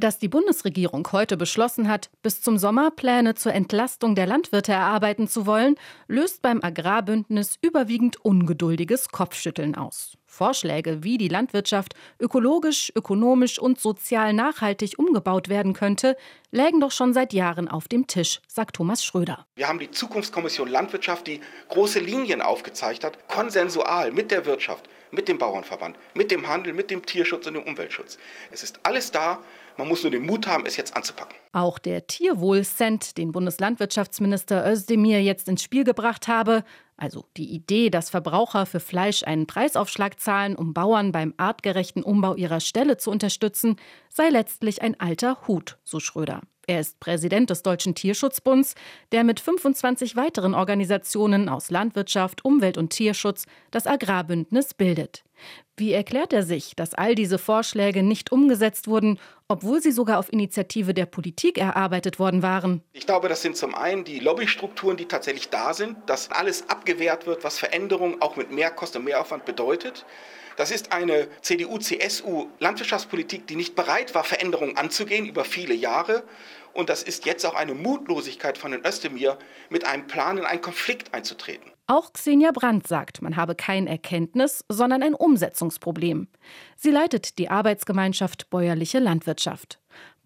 Dass die Bundesregierung heute beschlossen hat, bis zum Sommer Pläne zur Entlastung der Landwirte erarbeiten zu wollen, löst beim Agrarbündnis überwiegend ungeduldiges Kopfschütteln aus. Vorschläge, wie die Landwirtschaft ökologisch, ökonomisch und sozial nachhaltig umgebaut werden könnte, lägen doch schon seit Jahren auf dem Tisch, sagt Thomas Schröder. Wir haben die Zukunftskommission Landwirtschaft, die große Linien aufgezeigt hat, konsensual mit der Wirtschaft, mit dem Bauernverband, mit dem Handel, mit dem Tierschutz und dem Umweltschutz. Es ist alles da. Man muss nur den Mut haben, es jetzt anzupacken. Auch der Tierwohlcent, den Bundeslandwirtschaftsminister Özdemir jetzt ins Spiel gebracht habe, also die Idee, dass Verbraucher für Fleisch einen Preisaufschlag zahlen, um Bauern beim artgerechten Umbau ihrer Ställe zu unterstützen, sei letztlich ein alter Hut, so Schröder. Er ist Präsident des Deutschen Tierschutzbunds, der mit 25 weiteren Organisationen aus Landwirtschaft, Umwelt und Tierschutz das Agrarbündnis bildet. Wie erklärt er sich, dass all diese Vorschläge nicht umgesetzt wurden, obwohl sie sogar auf Initiative der Politik erarbeitet worden waren? Ich glaube, das sind zum einen die Lobbystrukturen, die tatsächlich da sind, dass alles abgewehrt wird, was Veränderungen auch mit Mehrkosten und Mehraufwand bedeutet. Das ist eine CDU-CSU-Landwirtschaftspolitik, die nicht bereit war, Veränderungen anzugehen über viele Jahre. Und das ist jetzt auch eine Mutlosigkeit von den Özdemir, mit einem Plan in einen Konflikt einzutreten. Auch Xenia Brandt sagt, man habe kein Erkenntnis, sondern ein Umsetzungsproblem. Sie leitet die Arbeitsgemeinschaft Bäuerliche Landwirtschaft.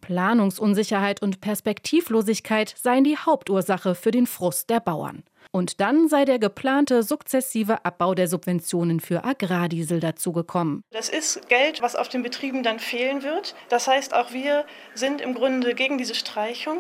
Planungsunsicherheit und Perspektivlosigkeit seien die Hauptursache für den Frust der Bauern. Und dann sei der geplante sukzessive Abbau der Subventionen für Agrardiesel dazugekommen. Das ist Geld, was auf den Betrieben dann fehlen wird. Das heißt, auch wir sind im Grunde gegen diese Streichung.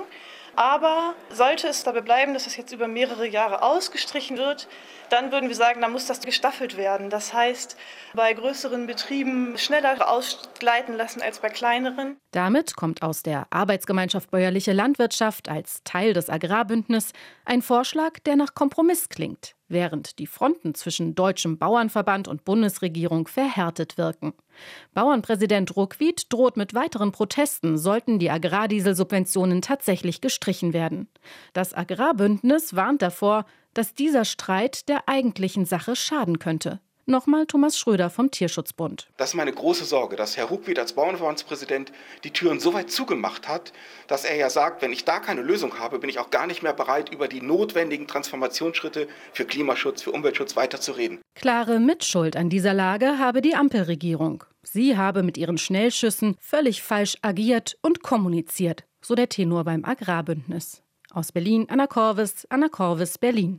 Aber sollte es dabei bleiben, dass es jetzt über mehrere Jahre ausgestrichen wird, dann würden wir sagen, dann muss das gestaffelt werden. Das heißt, bei größeren Betrieben schneller ausgleiten lassen als bei kleineren. Damit kommt aus der Arbeitsgemeinschaft Bäuerliche Landwirtschaft als Teil des Agrarbündnisses ein Vorschlag, der nach Kompromiss klingt während die Fronten zwischen Deutschem Bauernverband und Bundesregierung verhärtet wirken. Bauernpräsident Ruckwied droht mit weiteren Protesten, sollten die Agrardieselsubventionen tatsächlich gestrichen werden. Das Agrarbündnis warnt davor, dass dieser Streit der eigentlichen Sache schaden könnte. Nochmal Thomas Schröder vom Tierschutzbund. Das ist meine große Sorge, dass Herr Ruckwied als Bauernverbandspräsident die Türen so weit zugemacht hat, dass er ja sagt, wenn ich da keine Lösung habe, bin ich auch gar nicht mehr bereit, über die notwendigen Transformationsschritte für Klimaschutz, für Umweltschutz weiterzureden. Klare Mitschuld an dieser Lage habe die Ampelregierung. Sie habe mit ihren Schnellschüssen völlig falsch agiert und kommuniziert, so der Tenor beim Agrarbündnis. Aus Berlin, Anna Corvis, Anna Corvis, Berlin.